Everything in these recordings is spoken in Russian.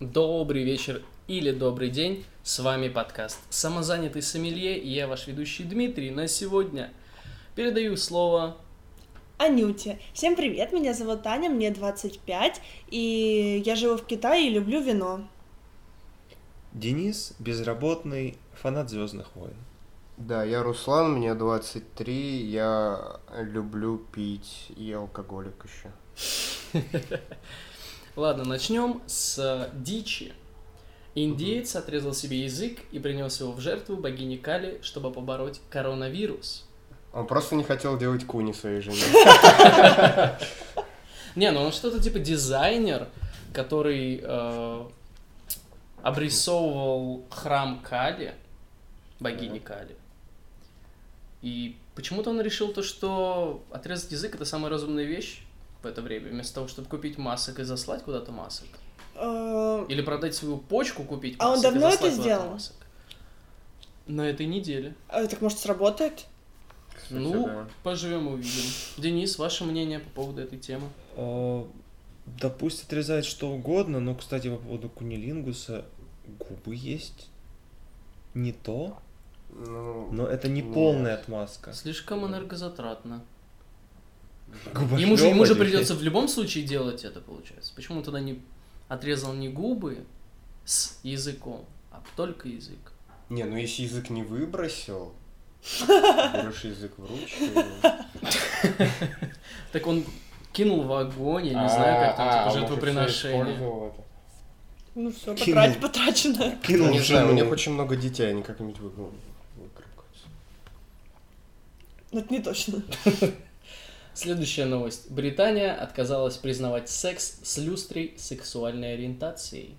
Добрый вечер или добрый день. С вами подкаст «Самозанятый сомелье» и я ваш ведущий Дмитрий. На сегодня передаю слово Анюте. Всем привет, меня зовут Таня, мне 25, и я живу в Китае и люблю вино. Денис, безработный, фанат Звездных войн. Да, я Руслан, мне 23, я люблю пить и алкоголик еще. Ладно, начнем с дичи. Индеец отрезал себе язык и принес его в жертву богине Кали, чтобы побороть коронавирус. Он просто не хотел делать куни своей жене. Не, ну он что-то типа дизайнер, который э, обрисовывал храм Кали, богини Кали. И почему-то он решил то, что отрезать язык это самая разумная вещь в это время, вместо того, чтобы купить масок и заслать куда-то масок. Э, Или продать свою почку, купить А он масок и давно это сделал? масок. На этой неделе. а так может сработает? Кстати, ну, да. поживем увидим. Денис, ваше мнение по поводу этой темы? О, да пусть отрезает что угодно, но, кстати, по поводу кунилингуса, губы есть не то, Ну, но это не нет. полная отмазка. Слишком энергозатратно. Губошлёпать Ему же, ему же придется в любом случае делать это, получается. Почему он тогда не отрезал не губы с языком, а только язык? Не, ну если язык не выбросил, берешь язык в ручку. Так он кинул в огонь, я не А, знаю, как там, а, типа, жертвоприношение. всё использовал это. Ну все, потрать, потрачено. Кинул Не знаю, у них очень много детей, они как-нибудь вы- выкарабкаются. Ну, Это не точно. Следующая новость. Британия отказалась признавать секс с люстрой сексуальной ориентацией.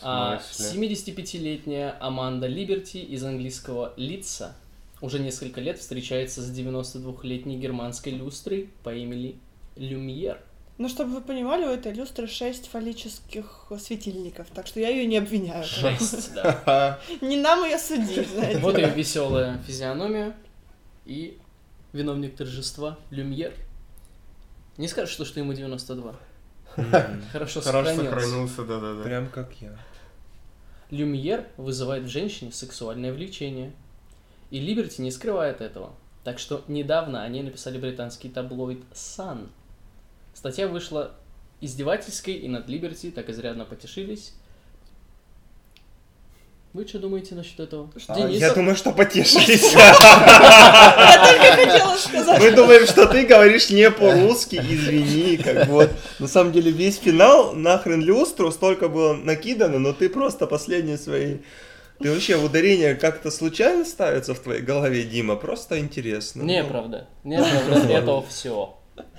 А смысле? 75-летняя Аманда Либерти из английского Лица уже несколько лет встречается с 92-летней германской люстрой по имени Люмьер. Ну, чтобы вы понимали, у этой люстры 6 фаллических светильников, так что я ее не обвиняю. Шесть, да. Ха-ха. Не нам ее судить, знаете. Вот ее веселая физиономия и виновник торжества Люмьер. Не скажешь, что, что ему 92. М, Хорошо Хорошо сохранился. сохранился, да-да-да. Прям как я. Люмьер вызывает в женщине сексуальное влечение. И Либерти не скрывает этого. Так что недавно они написали британский таблоид Sun. Статья вышла издевательской, и над Либерти так изрядно потешились. Вы что думаете насчет этого? Что? А, Денис, Я думаю, что потешились. Я только хотела сказать. Мы думаем, что ты говоришь не по-русски, извини, как бы вот. На самом деле весь финал нахрен люстру столько было накидано, но ты просто последние свои... Ты вообще ударение как-то случайно ставится в твоей голове, Дима? Просто интересно. Ну, Неправда. Неправда. Это все.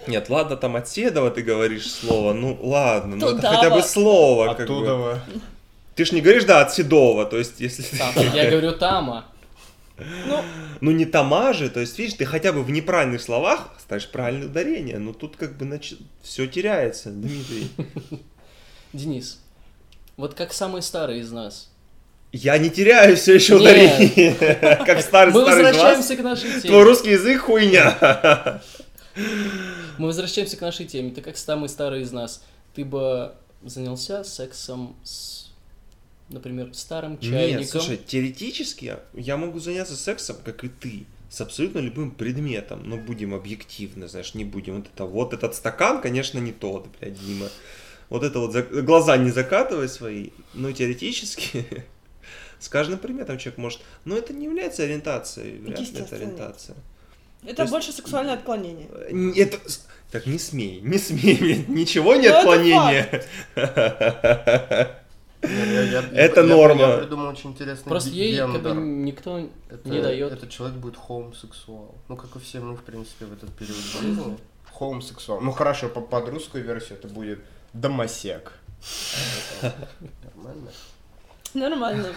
Нет, ладно, там от Седова ты говоришь слово, ну ладно, ну это хотя бы слово, как Оттуда бы. Ты ж не говоришь, да, от Седова, то есть если ты... Я говорю Тама. Ну не тома же, то есть видишь, ты хотя бы в неправильных словах ставишь правильное ударение, но тут как бы все теряется, Дмитрий. Денис, вот как самый старый из нас. Я не теряю все еще ударение, как старый Мы старый возвращаемся к нашей Твой теме. русский язык хуйня. Мы возвращаемся к нашей теме. Ты как самый старый из нас, ты бы занялся сексом с, например, старым чайником? Нет, слушай, теоретически я могу заняться сексом, как и ты, с абсолютно любым предметом, но будем объективны, знаешь, не будем вот это, вот этот стакан, конечно, не тот, блядь, Дима. Вот это вот, за- глаза не закатывай свои, но теоретически с каждым предметом человек может, но это не является ориентацией, вряд ли это ориентация. Это То есть- больше сексуальное отклонение. Это... Так не смей, не смей, ничего не Ну, это отклонение. Я- я- я- Это я- норма. Я придумал очень интересный Просто ей как бы гендер. никто Это- не дает. Этот человек будет хоумсексуал. Ну, как и все мы, в принципе, в этот период жизни. Хоумсексуал. Ну, хорошо, по- под русскую версию это будет домосек. Нормально? Нормально.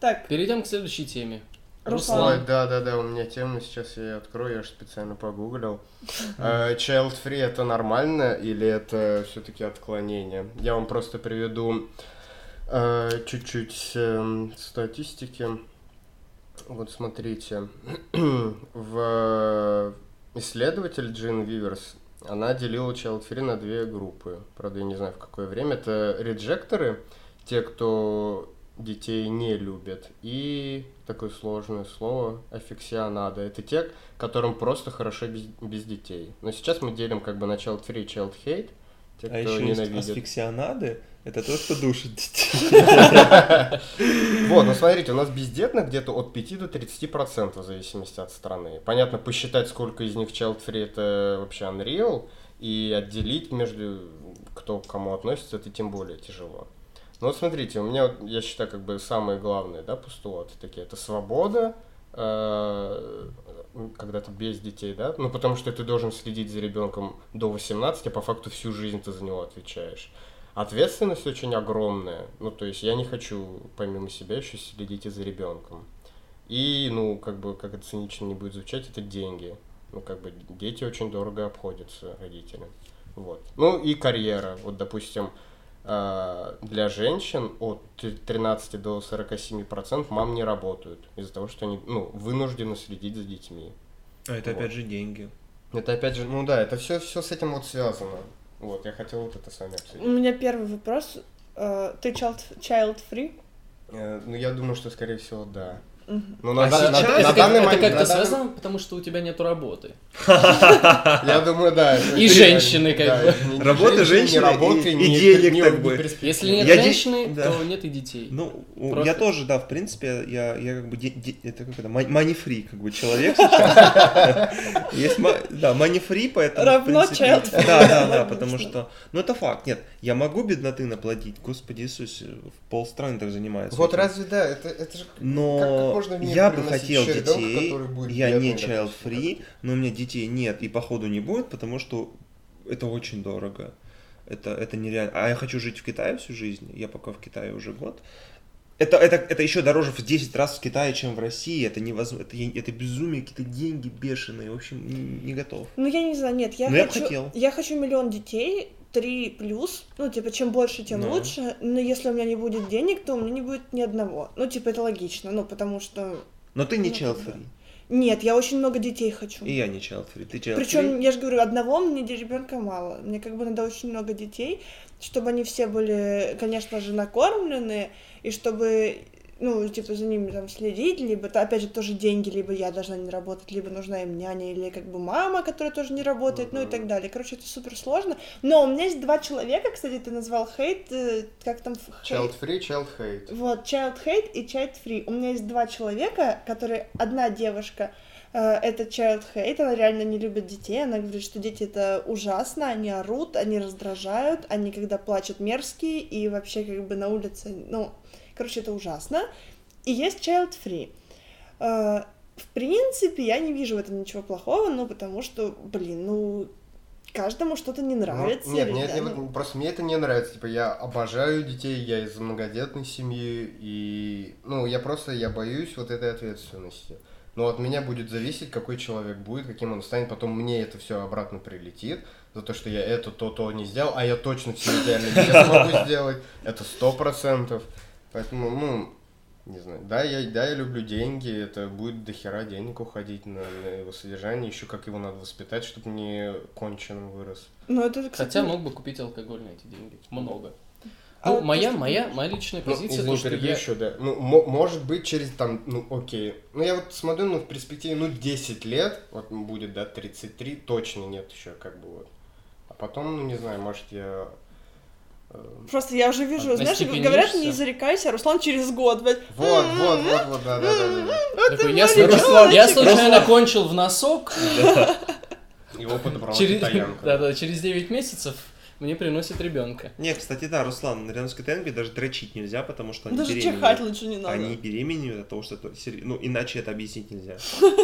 Так, Перейдем к следующей теме. Руслан. Ой, да, да, да, у меня тема, сейчас я ее открою, я же специально погуглил. Э, Child free это нормально или это все-таки отклонение? Я вам просто приведу чуть-чуть эм, статистики. Вот смотрите, в исследователь Джин Виверс она делила Child Free на две группы. Правда, я не знаю, в какое время. Это реджекторы, те, кто детей не любят, и такое сложное слово аффиксионада. Это те, которым просто хорошо без, без детей. Но сейчас мы делим как бы на Child Free и Child Hate. Те, кто А еще есть ненавидит. асфиксионады, это то, что душит детей. Вот, ну смотрите, у нас бездетных где-то от 5 до 30 процентов в зависимости от страны. Понятно, посчитать, сколько из них child free, это вообще unreal, и отделить между кто к кому относится, это тем более тяжело. Ну вот смотрите, у меня, я считаю, как бы самые главные, да, постулаты такие, это свобода, э, когда ты без детей, да, ну потому что ты должен следить за ребенком до 18, а по факту всю жизнь ты за него отвечаешь. Ответственность очень огромная. Ну, то есть я не хочу, помимо себя, еще следить и за ребенком. И, ну, как бы, как это цинично не будет звучать, это деньги. Ну, как бы, дети очень дорого обходятся родителям. Вот. Ну, и карьера. Вот, допустим, э, для женщин от т- 13 до 47% процентов мам не работают из-за того, что они, ну, вынуждены следить за детьми. А это Вот. опять же деньги. Это опять же, ну да, это все, все с этим вот связано. Вот, я хотел вот это с вами У обсудить. меня первый вопрос. Э, Ты child, child free? Э, Ну, я думаю, что, скорее всего, да. Ну, на, А да- на- сейчас- на Это, как- данный это момент- как-то на данный- связано, потому что у тебя нету работы. Я думаю, да. это- И женщины, как бы. Работа, женщины, работы, и- денег, как бы. Если нет женщины, то нет и детей. Ну, я тоже, да, в принципе, я, я как бы, это как это, free, как бы, человек сейчас. Есть, да, free, поэтому, в Равно принципе, child. Да, да, да, потому что, ну, это факт, нет, я могу бедноты наплодить, господи Иисусе, в полстраны так занимаются. Вот разве да, это, это же... Но можно я бы хотел ребенка, детей, который будет я не child free, но у меня детей нет и походу не будет, потому что это очень дорого. Это, это нереально. А я хочу жить в Китае всю жизнь, я пока в Китае уже год. Это, это, это еще дороже в 10 раз в Китае, чем в России. Это невозможно. Это, я- это безумие, какие-то деньги бешеные. В общем, не, не готов. Ну, я не знаю, нет, я я бы хочу... хотел. я хочу миллион детей, три плюс, ну, типа, чем больше, тем Ну. лучше, но если у меня не будет денег, то у меня не будет ни одного. Ну, типа, это логично, ну, потому что... Но ты не Ну, бы. free. Нет, я очень много детей хочу. И я не child free. Ты child Причем, я же говорю, одного мне ребенка мало. Мне как бы надо очень много детей, чтобы они все были, конечно же, накормлены, и чтобы, ну, типа, за ними там следить, либо, опять же, тоже деньги, либо я должна не работать, либо нужна им няня, или как бы мама, которая тоже не работает, ну и так далее. Короче, это супер сложно. Но у меня есть два человека, кстати, ты назвал хейт, э, как там? Child free, child hate. Вот, child hate и child free. У меня есть два человека, которые... Одна девушка, э, это child hate, она реально не любит детей, она говорит, что дети это ужасно, они орут, они раздражают, они когда плачут мерзкие, и вообще как бы на улице, ну, короче, это ужасно. И есть child free. Э, В принципе, я не вижу в этом ничего плохого, ну, потому что, блин, ну, каждому что-то не нравится. Ну, нет, или мне, да, я ну. просто мне это не нравится. Типа, я обожаю детей, я из многодетной семьи, и, ну, я просто, я боюсь вот этой ответственности. Но от меня будет зависеть, какой человек будет, каким он станет, потом мне это все обратно прилетит, за то, что я это, то, то не сделал, а я точно все идеально не смогу сделать, это сто процентов. Поэтому, ну, не знаю, да я, да, я люблю деньги, это будет дохера денег уходить на, на его содержание, еще как его надо воспитать, чтобы не конченым вырос. Ну, это, кстати, Хотя мог бы купить алкоголь на эти деньги. Много. А Ну, моя, то, что моя, моя личная Ну, позиция, извини, то, что я... еще, да. Ну, мо- может быть, через там, ну, окей. Ну, я вот смотрю, ну, в перспективе, ну, 10 лет, вот будет, да, 33, точно нет еще, как бы вот. А потом, ну, не знаю, может, я... Просто я уже вижу, знаешь, говорят, не зарекайся, Руслан через год, блядь. Вот, вот, вот, вот, да, да, да, да. Такой, я, маленький случайно- кончил в носок. Его подобрала Через, китаянка. да, да, через 9 месяцев мне приносят ребенка. Не, кстати, да, Руслан, рядом с китаянкой даже дрочить нельзя, потому что они Даже беременеют. чихать лучше не надо. Они беременеют от того, что это Ну, иначе это объяснить нельзя.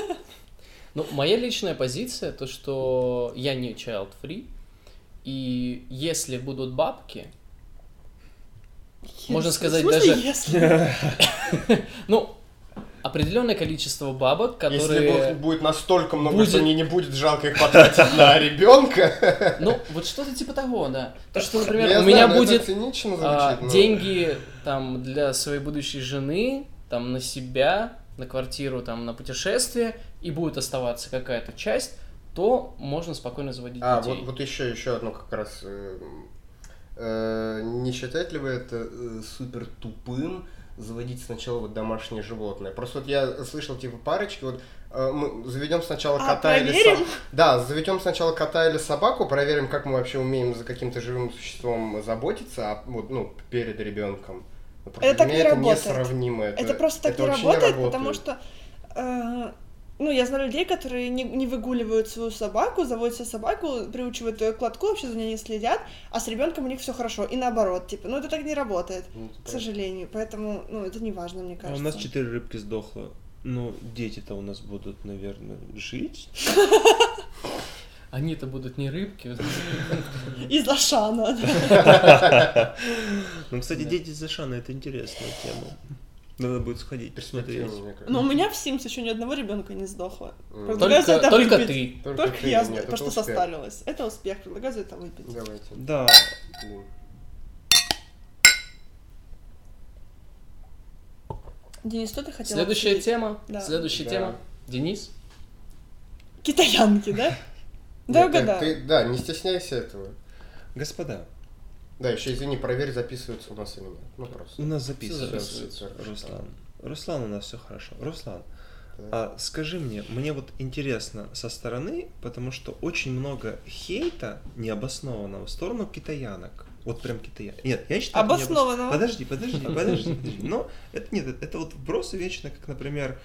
Ну, моя личная позиция, то, что я не child free, и если будут бабки, Можно сказать, даже- если? ну, определенное количество бабок, Если которые... бу- будет настолько много, Будет- что мне не будет жалко их потратить на ребенка. Ну, вот что-то типа того, да. То, что, Я например, у знаю, меня это будет а, звучит, но- деньги там для своей будущей жены, там на себя, на квартиру, там на путешествие, и будет оставаться какая-то часть, то можно спокойно заводить А, детей. вот, вот еще, еще одно как раз. э, не считаете ли вы это э, супер тупым заводить сначала вот домашнее животное? Просто вот я слышал, типа, парочки, вот э, мы заведем сначала А, кота или проверим? собаку. Да, заведем сначала кота или собаку, проверим, как мы вообще умеем за каким-то живым существом заботиться, а, вот, ну, перед ребенком. Это для не меня работает. несравнимо. Это, Это просто так это не работает, работает. потому что, э, ну, я знаю людей, которые не, не выгуливают свою собаку, заводят себе собаку, приучивают ее к лотку, вообще за ней не следят, а с ребенком у них все хорошо. И наоборот, типа, ну это так не работает, Ну, к сожалению. Поэтому, ну, это не важно, мне А кажется. у нас четыре рыбки сдохло. Ну, дети-то у нас будут, наверное, жить. Они-то будут не рыбки. Из Ашана. Ну, кстати, дети за Шана это интересная тема. Надо будет сходить, посмотреть. Но у меня в Sims еще ни одного ребенка не сдохло. Предлагаю за Только, это только выпить. ты. Только Только ты, я, нет, потому что успех. состарилась. Это успех, предлагаю за это выпить. Давайте. Да. Денис, что ты хотел Следующая обсудить? тема. Да. Следующая Да. тема. Денис. Китаянки, да? Да, ты- Да, не стесняйся этого. господа, Да, еще извини, проверь, записывается у нас или нет. Ну просто. у нас записывается. записывается. Руслан. Руслан, у нас все хорошо. Руслан, Да. а скажи мне, мне вот интересно со стороны, потому что очень много хейта необоснованного в сторону китаянок. Вот прям китаянок. Нет, я считаю... это необос- Обоснованного. Подожди, подожди, подожди, подожди. Но это нет, это вот вбросы вечно, как, например,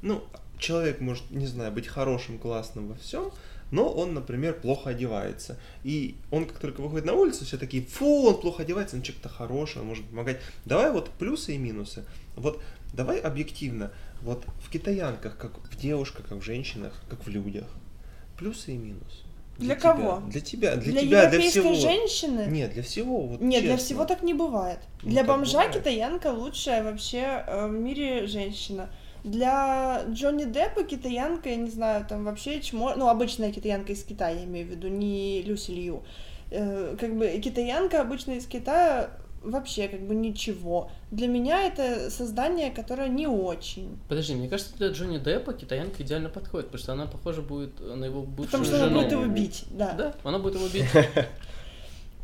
ну, человек может, не знаю, быть хорошим, классным во всем, но он, например, плохо одевается. И он, как только выходит на улицу, все такие, фу, он плохо одевается, он человек-то хороший, он может помогать. Давай вот плюсы и минусы. Вот давай объективно, вот в китаянках, как в девушках, как в женщинах, как в людях, плюсы и минусы. Для тебя. кого? Для тебя, для, Для тебя, для европейской всего. женщины? Нет, для всего. Вот Нет, для честно. всего так не бывает. Ну, Для бомжа бывает. китаянка лучшая вообще э, в мире женщина. Для Джонни Деппа китаянка, я не знаю, там вообще чмо... Ну, обычная китаянка из Китая, я имею в виду, не Люси Лью. Э, как бы китаянка обычно из Китая вообще как бы ничего. Для меня это создание, которое не очень. Подожди, мне кажется, для Джонни Деппа китаянка идеально подходит, потому что она похожа будет на его бывшую Потому что жену. она будет его бить, да. Да, она будет его бить.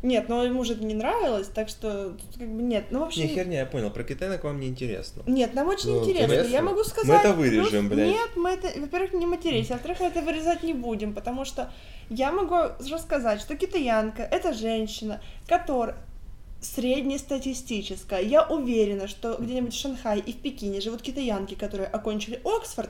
Нет, но ему же это не нравилось, так что тут как бы нет. Ну, в общем, Не, херня, я понял. Про китаянок вам не интересно. Нет, нам очень Ну, интересно. интересно. Я могу сказать. Мы это вырежем, плюс- блядь. Нет, мы это, во-первых, не матерись, а во-вторых, мы это вырезать не будем, потому что я могу рассказать, что китаянка это женщина, которая среднестатистическая. Я уверена, что где-нибудь в Шанхае и в Пекине живут китаянки, которые окончили Оксфорд,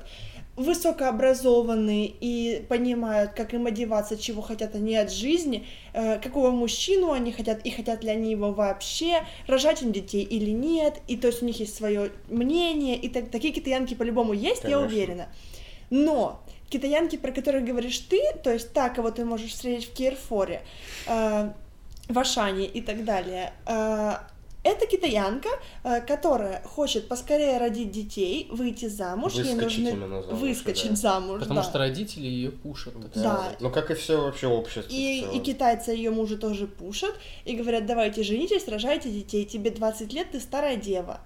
высокообразованные и понимают, как им одеваться, чего хотят они от жизни, э, какого мужчину они хотят, и хотят ли они его вообще, рожать им детей или нет, и то есть у них есть свое мнение, и так, такие китаянки по-любому есть, я Конечно. уверена. Но китаянки, про которых говоришь ты, то есть та, кого ты можешь встретить в Кирфоре, э, в Ашане и так далее, э, это китаянка, э, которая хочет поскорее родить детей, выйти замуж, ей Выскочить нужно именно замуж, выскочить да. замуж, Потому да. что родители ее пушат. так Да. сказать. Ну, как и все вообще общество. И, и китайцы ее мужа тоже пушат и говорят, давайте женитесь, рожайте детей, тебе 20 лет, ты старая дева.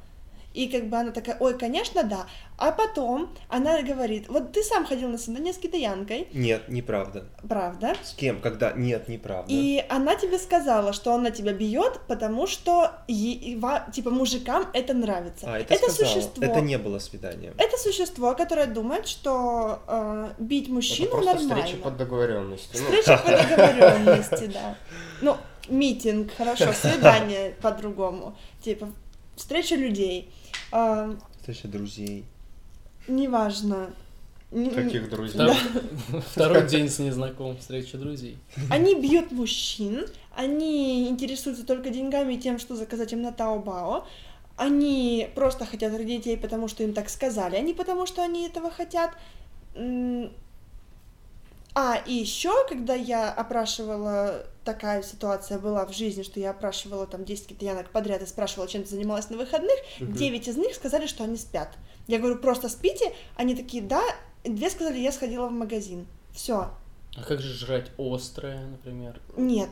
И как бы она такая, ой, конечно, да. А потом она говорит, вот ты сам ходил на свидание с китаянкой, Нет, неправда. правда? С кем? Когда? Нет, неправда. И она тебе сказала, что она тебя бьет, потому что е- типа мужикам это нравится. А, это, сказала. существо. Это не было свиданием. Это существо, которое думает, что э, бить Это мужчину просто нормально. встреча под договоренностью. Ну, Встреча по договоренности, да. Ну, митинг, хорошо, свидание по-другому. Типа, встреча людей. А, Встреча друзей. неважно. Таких друзей. Втор- Второй день с незнакомым встреча друзей. Они бьют мужчин, они интересуются только деньгами и тем, что заказать им на Таобао. Они просто хотят родить детей, потому что им так сказали, а не потому, что они этого хотят. А, и еще, когда я опрашивала, такая ситуация была в жизни, что я опрашивала там 10 китаянок подряд и спрашивала, чем ты занималась на выходных, Мгм. 9 из них сказали, что они спят. Я говорю, просто спите? Они такие, да. И Две сказали, я сходила в магазин. Все. А как же жрать острое, например? Нет,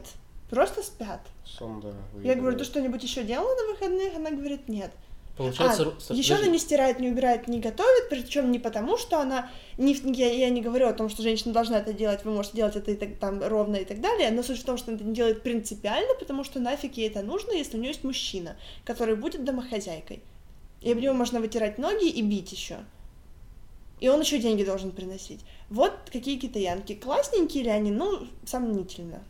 просто спят. Сон, да, Я говорю, ты что-нибудь еще делала на выходных? Она говорит, нет. Получается, А, еще она подожди. не стирает, не убирает, не готовит, причем не потому, что она не, я, я не говорю о том, что женщина должна это делать, вы можете делать это и так, там ровно и так далее, но суть в том, что она это не делает принципиально, потому что нафиг ей это нужно, если у нее есть мужчина, который будет домохозяйкой. И об него можно вытирать ноги и бить еще. И он еще деньги должен приносить. Вот какие китаянки. Классненькие ли они? Ну, сомнительно.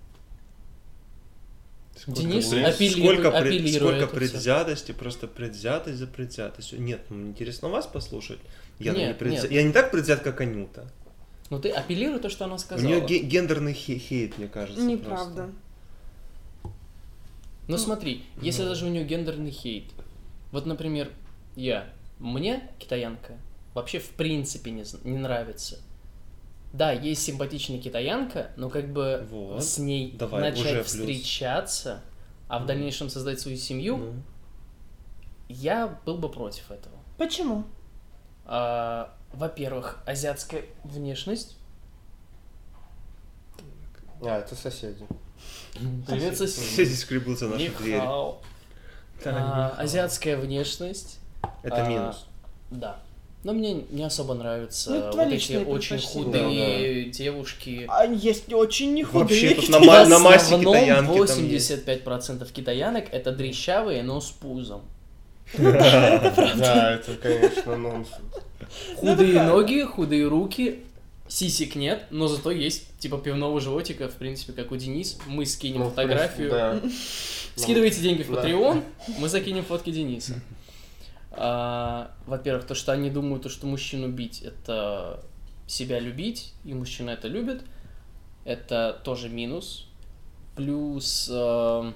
Денис Сколько, апеллирует- сколько, апеллирует сколько предвзятости, просто предвзятость за предвзятостью. Нет, ну интересно вас послушать. Я, Нет, не предвзят- нет. я не так предвзят, как Анюта. Ну ты апеллируй то, что она У сказала. нее ге- гендерный хе- хейт, мне кажется. Неправда. Ну смотри, если даже у нее гендерный хейт. Вот, например, я. Мне китаянка вообще в принципе не, не нравится. Да, есть симпатичная китаянка, но как бы Вот. с ней Давай, начать плюс. встречаться, а в дальнейшем создать свою семью, Ну, я был бы против этого. Почему? А, во-первых, азиатская внешность. А, это соседи. Привет, соседи. здесь скребутся наши двери. Нихао. Да, А, азиатская внешность. Это а, минус. Да. Но мне не особо нравятся Ну, это вот эти очень худые девушки. А есть очень не худые. Вообще тут на, ма- на массе китаянки там есть. 85% китаянок это дрещавые, но с пузом. Да, это, конечно, нонсенс. Худые да. ноги, худые руки, сисек нет, но зато есть типа пивного животика, в принципе, как у Денис. Мы скинем Ну, фотографию. да. Скидывайте деньги в Да. Patreon, мы закинем фотки Дениса. А, во-первых, то, что они думают, то, что мужчину бить, это себя любить, и мужчина это любит, это тоже минус. Плюс э,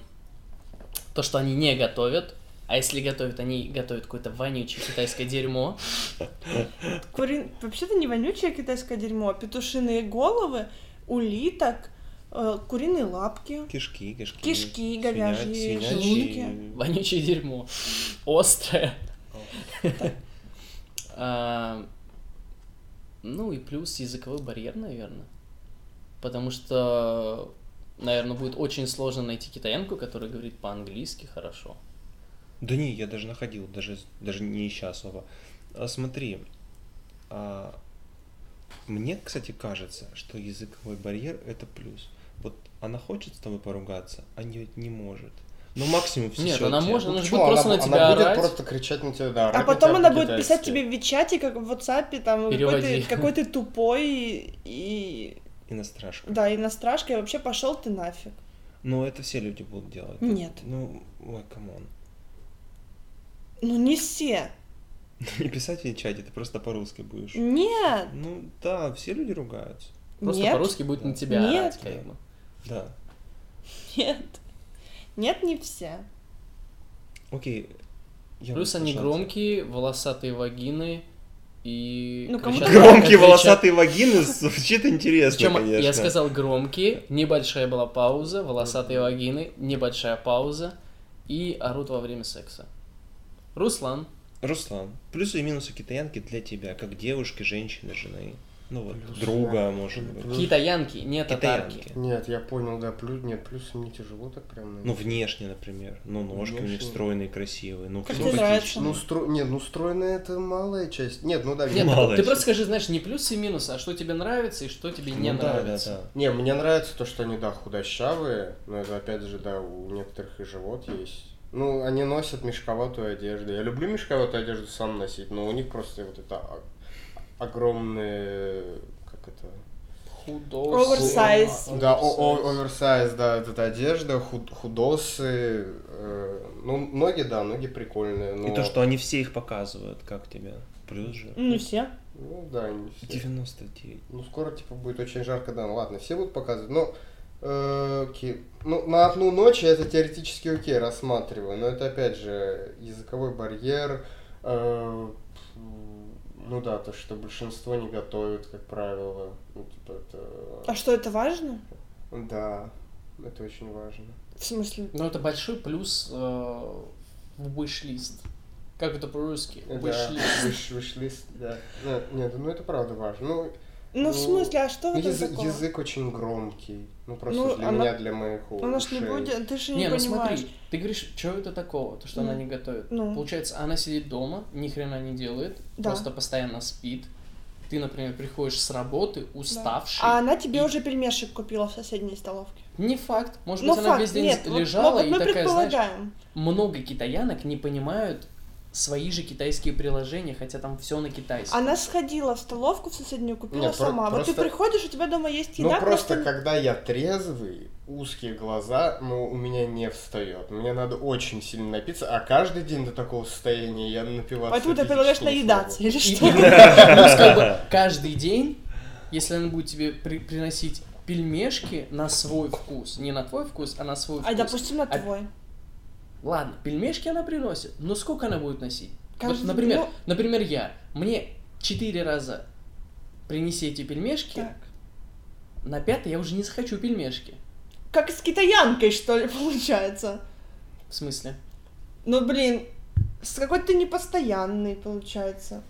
то, что они не готовят, а если готовят, они готовят какое-то вонючее китайское дерьмо. Кури- Вообще-то не вонючее китайское дерьмо, а петушиные головы, улиток, э, куриные лапки. Кишки, кишки. Кишки, говяжьи свинячьи. желудки. Вонючее дерьмо. Острое. А, Ну и плюс языковой барьер, наверное. Потому что, наверное, будет очень сложно найти китаянку, которая говорит по-английски хорошо. Да не, я даже находил, даже, даже не ища особо. А смотри, а, мне, кстати, кажется, что языковой барьер это плюс. Вот она хочет с тобой поругаться, а не, не может. Ну, максимум всё Нет, она может, она же Почему? будет просто она, на она тебя будет орать. просто кричать на тебя, да, А потом она будет писать тебе в Вичате, как в WhatsApp, там, какой ты, тупой и, И на страшку. да, и настрашка, и вообще пошел ты нафиг. Но это все люди будут делать. Нет. Ну, ой, come on. Ну не все. Не писать в чате, ты просто по-русски будешь. Нет, Ну, да, все люди ругаются. Просто по-русски будет на тебя Нет. Да. нет. Нет, не все. Окей. Я Плюс они громкие, волосатые вагины и... Ну, кричат- кому-то Громкие кричат- волосатые вагины звучит интересно, Причем конечно. я сказал громкие, небольшая была пауза, волосатые вагины, небольшая пауза и орут во время секса. Руслан, Руслан, плюсы и минусы китаянки для тебя, как девушки, женщины, жены. Ну вот, Плюсы, друга, да. может быть. Плюс- китаянки, не татарки. Китаянки. Нет, я понял, да, плюс, нет, плюсы мне тяжело так прям. Ну, внешне, например. Ну, ножки у них Внешне. стройные, красивые. Ну, Как тебе нравится? Ну, стро... нет, ну, стройная это малая часть. Нет, ну да, Нет, Мало ты еще. просто скажи, знаешь, не плюсы и минусы, а что тебе нравится и что тебе не Ну, да, да, нравится. да. Не, мне нравится то, что они, да, худощавые, но это, опять же, да, у некоторых и живот есть. Ну, они носят мешковатую одежду. Я люблю мешковатую одежду сам носить, но у них просто вот это огромные, как это... Худой. Оверсайз. Да, оверсайз, да, эта одежда, худ- худосы. э, ну, ноги, да, ноги прикольные, но... И то, что они все их показывают, как тебе. Плюс же. Не все. Ну, да, не все. 99. Ну, скоро, типа, будет очень жарко, да, ну ладно, все будут показывать, но... э, окей. Ну, на одну ночь я это теоретически окей рассматриваю, но это, опять же, языковой барьер, э, ну да, то, что большинство не готовят, как правило, ну, типа, это... А что, это важно? Да, это очень важно. В смысле? Ну, это большой плюс э, в wish-лист. Как это по-русски? Да, Wish-лист. выш- вышлист, да. Нет, ну это правда важно. Ну, Ну, в смысле, а что в этом Язык, такого? язык очень громкий. Ну, просто Ну, для она- меня, для моих Она ж не ушей. будет, ты же не, Не, ну понимаешь. смотри, ты говоришь, что это такого, то, что Ну. она не готовит. Ну. Получается, она сидит дома, ни хрена не делает, Да. просто постоянно спит. Ты, например, приходишь с работы, Да. уставший. А она тебе и- уже пельмешек купила в соседней столовке. Не факт. Может Ну, быть, она факт, весь день нет, вот- лежала вот и мы такая, знаешь, предполагаем. много китаянок не понимают свои же китайские приложения, хотя там все на китайском. Она сходила в столовку в соседнюю, купила Нет, про- сама. Вот ты просто- приходишь, у тебя дома есть Ну, еда, просто когда я трезвый, узкие глаза, ну, у меня не встает. Мне надо очень сильно напиться, а каждый день до такого состояния я напиваться Поэтому ты предлагаешь наедаться, или что? каждый день, если она будет тебе при- приносить пельмешки на свой вкус, не на твой вкус, а на свой вкус. А, допустим, на А- твой. Ладно, пельмешки она приносит, но сколько она будет носить? Вот, Каждый- например, ну- например, я. Мне четыре раза принеси эти пельмешки, Так. на пятый я уже не захочу пельмешки. Как с китаянкой, что ли, получается. В смысле? Ну, блин, с какой-то ты непостоянный, получается.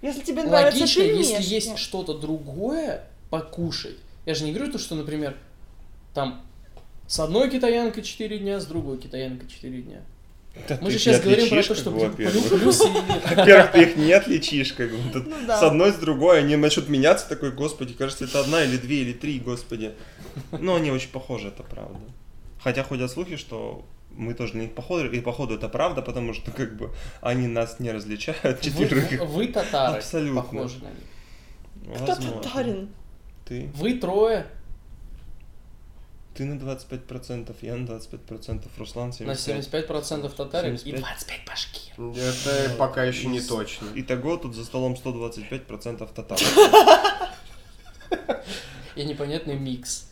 Если тебе нравятся Логично, пельмешки. если есть что-то другое покушать. Я же не говорю то, что, например, там с одной китаянкой 4 дня, с другой китаянкой 4 дня. Да Мы же сейчас говорим про то, что плюсы и Во-первых, ты их не отличишь, как бы. Тут Ну да. С одной, с другой, они начнут меняться, такой, господи, кажется, это одна или две или три, господи. Но они очень похожи, это правда. Хотя ходят слухи, что мы тоже на них похожи, и походу это правда, потому что как бы они нас не различают, четверых. Вы, вы татары Абсолютно. похожи на них. Кто Возможно. татарин? Ты? Вы трое Ты на 25%, я на 25%, Руслан 75%. на 75% татарин и 75. 25 башкир. Это пока еще не точно. Итого тут за столом 125% татар. И непонятный микс.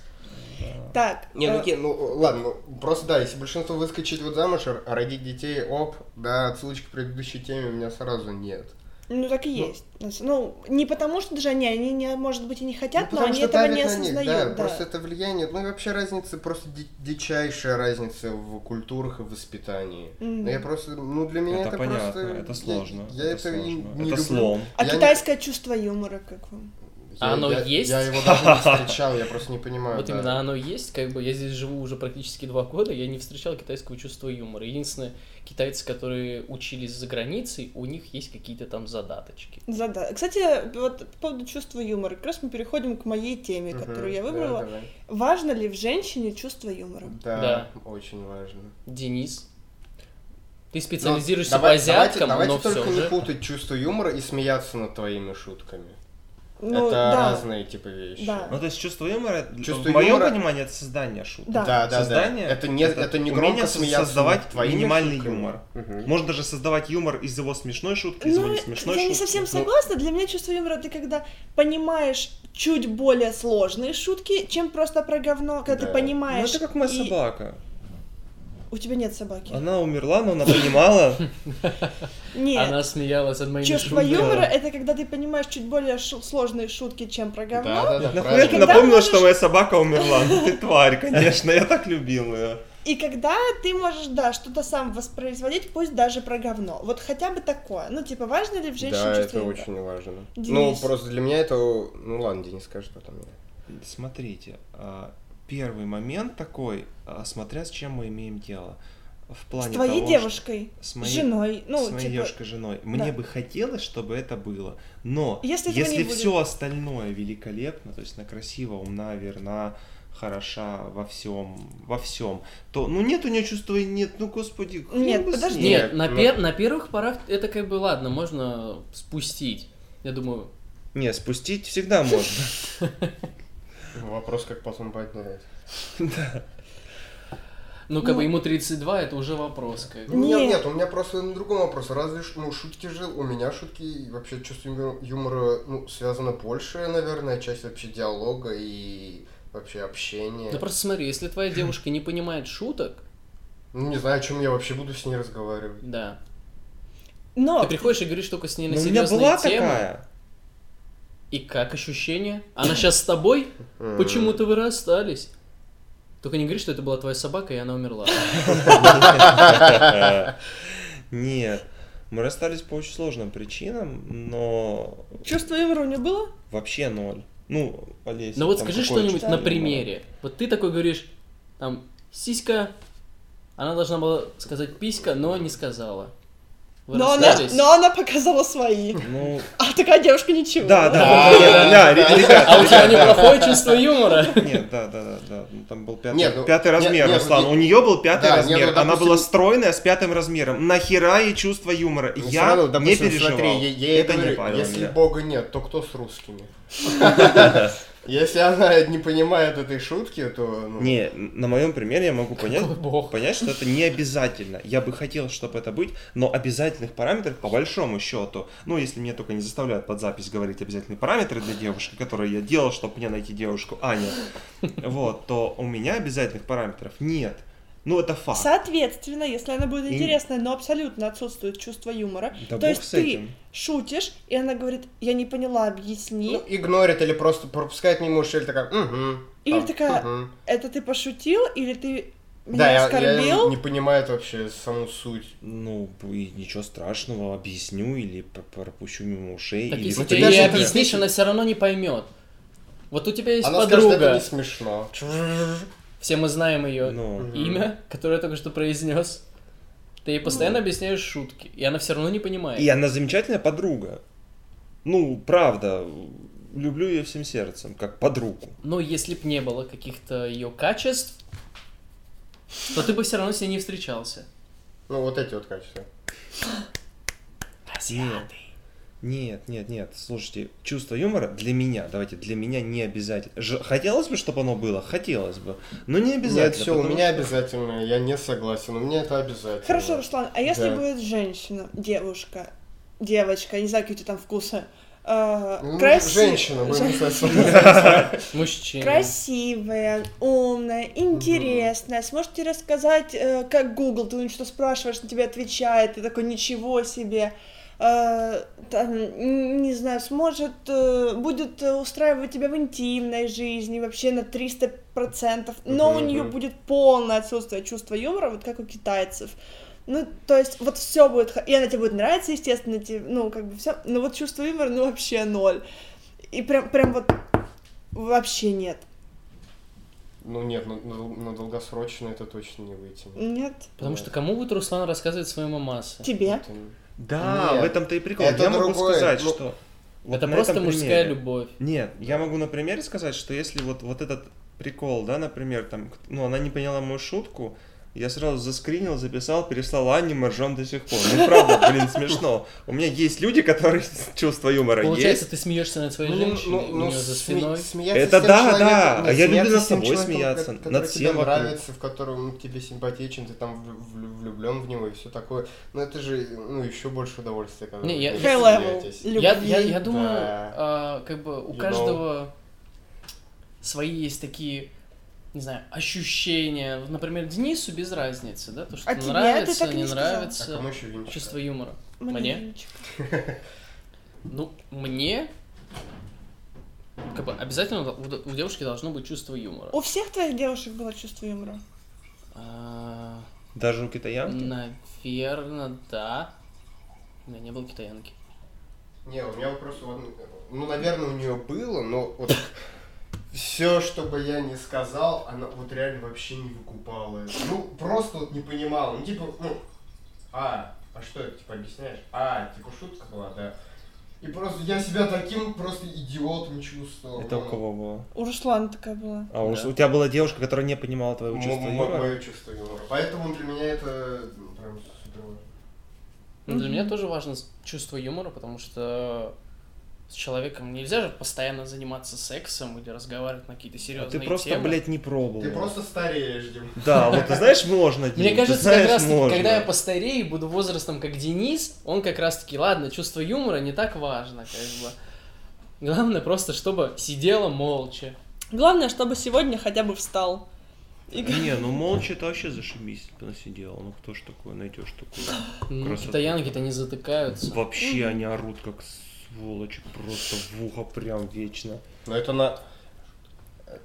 Так, Не, ну, э, окей, ну ладно, ну, просто да, если большинство выскочить вот замуж, а родить детей, оп, да, отсылочки к предыдущей теме у меня сразу нет. Ну так и ну- есть. Ну, не потому что даже они, они, не, может быть, и не хотят, Ну, но потому они этого не них, осознают. да, да. просто это влияние, ну и вообще разница, просто ди- дичайшая разница в культурах и воспитании. Мгм. Ну, я просто, ну для меня Это это, понятно, просто... это сложно. Я, это это, сложно. не Это люблю. слом. А Я не- китайское чувство юмора, как вам? А оно я, есть? Я его даже не встречал, я просто не понимаю. Вот да. именно оно есть, как бы я здесь живу уже практически два года, я не встречал китайского чувства юмора. Единственное, китайцы, которые учились за границей, у них есть какие-то там задаточки. Зада- Кстати, вот по поводу чувства юмора, как раз мы переходим к моей теме, Мгм, которую я да, выбрала. давай. Важно ли в женщине чувство юмора? Да, Да. очень важно. Денис, ты Но специализируешься Ну, давай- по азиаткам, давайте, но давайте все только не уже. путать чувство юмора и смеяться над твоими шутками. Ну, это да. разные типа вещи. Да. Ну, то есть чувство юмора, Чувство в моем юмора- понимании, это создание шуток. Да. Да, да, Создание да. Это не, это, не умение громко смеяться создавать минимальный шутками. юмор. Мгм. Можно даже создавать юмор из его смешной шутки, из его Ну, не смешной я не шутки. совсем Ну, согласна. Для меня чувство юмора это когда понимаешь чуть более сложные шутки, чем просто про говно, когда Да. ты Ну, понимаешь. это как моя и- собака. У тебя нет собаки. Она умерла, но она понимала. Нет. Она смеялась от моих Чувство шуток. юмора это когда ты понимаешь чуть более сложные шутки, чем про говно. Да, да, да, Нахуя правильно. ты Когда напомнила, можешь- что моя собака умерла? Ну ты тварь, конечно, я так любил ее. И когда ты можешь, да, что-то сам воспроизводить, пусть даже про говно. Вот хотя бы такое. Ну, типа, важно ли в женщине Да, это юмора? очень важно. Денис. Ну, просто для меня это... Ну ладно, Денис скажет потом. Смотрите, а, первый момент такой, а, смотря с чем мы имеем дело. В С плане твоей того, девушкой, с с моей, женой, ну, с моей типа, девушкой, женой. Мне да. бы хотелось, чтобы это было. Но Если если будет. все остальное великолепно, то есть она красива, умна, верна, хороша во всем, во всем, то ну нет у нее чувства, нет, ну господи, хрен Нет, бы с подожди. ней. Нет, на, пер- на первых порах это как бы ладно, можно спустить. Я думаю, Не, спустить всегда можно. Вопрос, как потом поднять. ну как Ну. бы ему 32, это уже вопрос. Как. бы. У меня Нет. нет, у меня просто на другом вопрос. Разве ш- ну, шутки же, у меня шутки и вообще чувство юмора ну, связано больше, наверное, часть вообще диалога и вообще общения. Да просто смотри, если твоя девушка не понимает шуток, Ну, не знаю, о чем я вообще буду с ней разговаривать. да. Но Ты приходишь и говоришь только с ней на Ну, у меня серьезные была темы. такая. И как ощущение? Она сейчас с тобой? Почему-то вы расстались. Только не говори, что это была твоя собака, и она умерла. Нет. Мы расстались по очень сложным причинам, но чувство нее было? вообще ноль. Ну, Олеся. Ну вот скажи что-нибудь на примере. Вот ты такой говоришь, там, сиська, она должна была сказать писька, но не сказала. Вы Но она, но она показала свои. Ну, А такая девушка ничего. да, да, да, да, А у тебя неплохое чувство юмора. Нет, да, да, да, да. Ну, там был пятый, Нет, ну, размер, Руслан. ну, У нее был пятый размер. Она была стройная с пятым размером. Нахера ей чувство юмора? Я не переживал. Это не если. Бога нет, то кто с русскими? Если она не понимает этой шутки, то... ну, Не, на моем примере я могу понять, бог. понять, что это не обязательно. Я бы хотел, чтобы это быть, но обязательных параметров по большому счету, ну, если мне только не заставляют под запись говорить обязательные параметры для девушки, которые я делал, чтобы мне найти девушку Аня, вот, то у меня обязательных параметров нет. Ну, это факт. Соответственно, если она будет интересная, но абсолютно отсутствует чувство юмора, Да то бог есть с ты этим. шутишь, и она говорит, я не поняла, объясни. ну, игнорит или просто пропускает мимо ушей, или такая, угу. Или такая, это ты пошутил, или ты меня Да, я, я оскорбил? не понимает вообще саму суть. Ну, и ничего страшного, объясню или пропущу мимо ушей. Так или если Ну, ты ей объяснишь, она все равно не поймет. Вот у тебя есть Она скажет, это подруга, не смешно. Все мы знаем ее Ну, имя, которое я только что произнес. Ты ей постоянно объясняешь шутки, и она все равно не понимает. И она замечательная подруга. Ну, правда, люблю ее всем сердцем, как подругу. Но если б не было каких-то ее качеств, то ты бы все равно с ней не встречался. Ну, вот эти вот качества. Нет. Нет, нет, нет, слушайте, чувство юмора для меня, давайте, для меня не обязательно. Ж- хотелось бы, чтобы оно было, хотелось бы, но не обязательно. Нет, все, у меня что- обязательно, я не согласен, у меня это обязательно. Хорошо, Руслан, а если Да. будет женщина, девушка, девочка, не знаю, какие у тебя там вкусы, э, Ну, Женщина, будем Жен-. Мужчина. Красивая, умная, интересная, сможет тебе рассказать, э, как Google, ты у него что спрашиваешь, на тебе отвечает, ты такой, ничего себе, там, н- не знаю, сможет, э, будет э, устраивать тебя в интимной жизни вообще на 300%, но у Мгм, нее мгм. будет полное отсутствие чувства юмора, вот как у китайцев. Ну, то есть, вот все будет, и она тебе будет нравиться, естественно, тебе, ну, как бы все, но вот чувство юмора, ну, вообще ноль. И прям, прям вот вообще нет. Ну нет, на, на- на долгосрочно это точно не вытянет. Нет. Потому что кому будет Руслан рассказывать своей мамасе? Тебе. Это- Да, Нет, в этом-то и прикол. это я могу другое, сказать, ну, что... вот Это просто мужская примере- любовь. Нет, я могу на примере сказать, что если вот, вот этот прикол, да, например, там, ну, она не поняла мою шутку, я сразу заскринил, записал, переслал Анне, мы ржем до сих пор. Ну, правда, блин, смешно. У меня есть люди, которые чувство юмора Получается, есть. ты смеешься над своей Ну, женщиной, ну, у ну, нее за спиной. смеяться Это да, человеком- да, нет, я люблю над собой смеяться, над который тебе всем вокруг. нравится, в котором тебе симпатичен, ты там влюблен в него и все такое. Но это же, ну, еще больше удовольствия, когда Не, вы я-. Я, я, я думаю, Да. а, как бы у You каждого свои есть такие, не знаю, ощущения. Например, Денису без разницы, да, то, что А тебе ты нравится, так не не сказал. А нравится, кому еще винчик? чувство юмора. Мне. Ну, мне как бы обязательно у, у девушки должно быть чувство юмора. У всех твоих девушек было чувство юмора? А, Даже у китаянки? Наверное, да. У меня не было китаянки. Не, у меня вот просто, ну, наверное, у нее было, но вот все, что бы я не сказал, она вот реально вообще не выкупала. Ну, просто вот не понимала. Ну, типа, ну, а, а что это, типа, объясняешь? А, типа, шутка была, да. И просто я себя таким просто идиотом чувствовал. Это у кого было? У Руслана такая была. А у- Да. у тебя была девушка, которая не понимала твоего м- чувства м- юмора? Мое чувство юмора. Поэтому для меня это ну, прям супер важно. Но Ну, для меня тоже важно чувство юмора, потому что с человеком нельзя же постоянно заниматься сексом или разговаривать на какие-то А серьезные ты просто, темы. блядь, не пробовал. Ты просто стареешь, Дим. Да, вот ты знаешь, можно. Дим, Мне кажется, знаешь, как раз таки, можно. когда я постарею и буду возрастом как Денис, он как раз таки, ладно, чувство юмора не так важно, как бы. Главное просто, чтобы сидела молча. Главное, чтобы сегодня хотя бы встал. И Не, ну молча это вообще зашибись посидела. Ну кто ж такое найдешь такое? Ну, китаянки-то не затыкаются. Вообще они орут как сволочи, просто в ухо прям вечно. Но это на...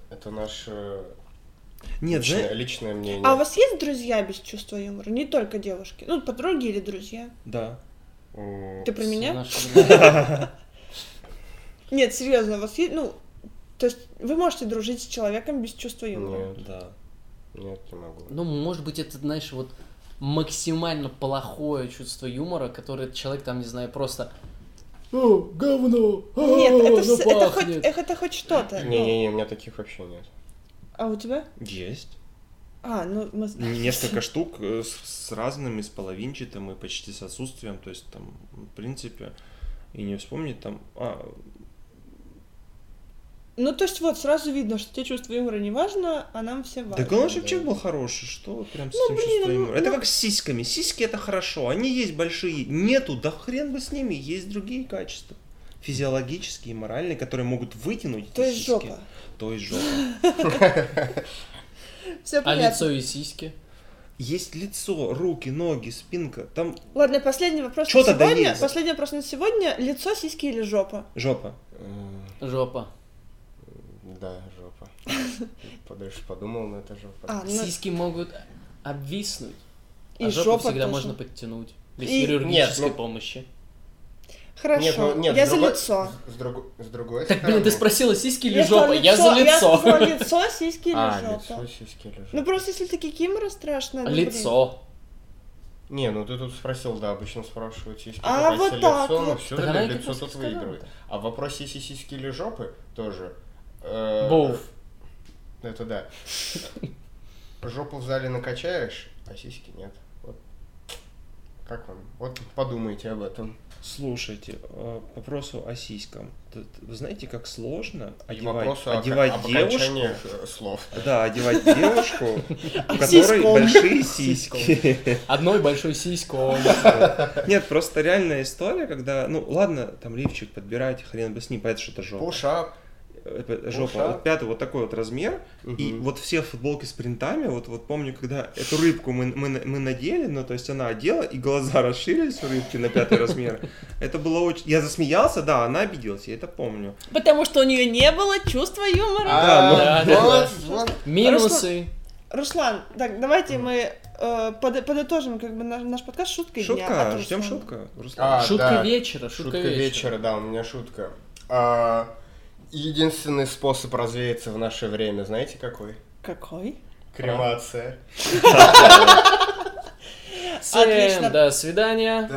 Это наше Нет, личное, знаешь, личное мнение. А у вас есть друзья без чувства юмора? Не только девушки. Ну, подруги или друзья. да. Ты про Все меня? Нет, серьезно, у вас есть, ну, То есть вы можете дружить с человеком без чувства юмора? Нет, Да. нет, не могу. Ну, может быть, это, знаешь, вот максимально плохое чувство юмора, которое человек там, не знаю, просто... О, говно! а, Нет, это, с- это, хоть, пахнет». эх, это хоть что-то. ну. Не-не-не, у меня таких вообще нет. А у тебя? Есть. А, ну мы... Несколько штук э, с, с разными, с половинчатым и почти с отсутствием. То есть там, в принципе, и не вспомнить там... А, Ну, то есть вот, сразу видно, что тебе чувство юмора не важно, а нам все важно. да главное, чтобы человек был хороший. Что прям с Ну, этим блин, чувством ну, юмора? Это ну. как с сиськами. Сиськи это хорошо. Они есть большие. Нету, да хрен бы с ними. Есть другие качества. Физиологические, моральные, которые могут вытянуть эти То есть сиськи. жопа. То есть жопа. Все А понятно. лицо и сиськи? Есть лицо, руки, ноги, спинка. Там Ладно, последний вопрос есть? Последний вопрос на сегодня. Лицо, сиськи или жопа? жопа. Жопа. Да, жопа. Подальше подумал, но это жопа. А, ну, Сиськи могут обвиснуть. и а жопу жопа всегда тоже. можно подтянуть. Без И- хирургической Нет, ну- помощи. Хорошо, Нет, ну, нет, я с за другой- лицо. С, друг- с другой Так, блин, ты стороны- спросила, сиськи или Я жопа? сказала Я за Я лицо. сказала лицо, сиськи или А, жопа. лицо, сиськи или жопа. Ну просто если ты кикимора страшная. ну, блин. Лицо. Не, ну ты тут спросил, да, обычно спрашивают сиськи, А, вот если так лицо, ну вот. все, Так она и лицо тут выигрывает. А в вопросе сиськи или жопы тоже. Э, Боуф. Это да. Жопу в зале накачаешь, а сиськи нет. Вот. Как вам? Вот подумайте об этом. Слушайте, э, по вопросу о сиськам. Вы знаете, как сложно одевать, о- одевать об девушку? э, слов. Да, одевать девушку, у которой сиськом. большие сиськи. Одной большой сиськой. Нет, просто реальная история, когда, ну ладно, там лифчик подбирать, хрен бы с ним, понятно, что это жопа. Пушап. Жопа, Пушап. вот пятый вот такой вот размер, и Мгм. вот все футболки с принтами, вот, вот помню, когда эту рыбку мы, мы, мы надели, ну, то есть она одела, и глаза расширились у рыбки на пятый размер. Это было очень... Я засмеялся, да, она обиделась, я это помню. Потому что у нее не было чувства юмора. Да, ну- Да, вот. Минусы. Руслан, так, давайте мы э, под- подытожим как бы наш, наш подкаст шуткой дня. Шутка, от ждем шутка. Руслан. А, Шутка да. вечера, шутка, Шутка вечера, да, у меня шутка. А, единственный способ развеяться в наше время, знаете какой? Какой? Кремация. Всем Отлично. до свидания.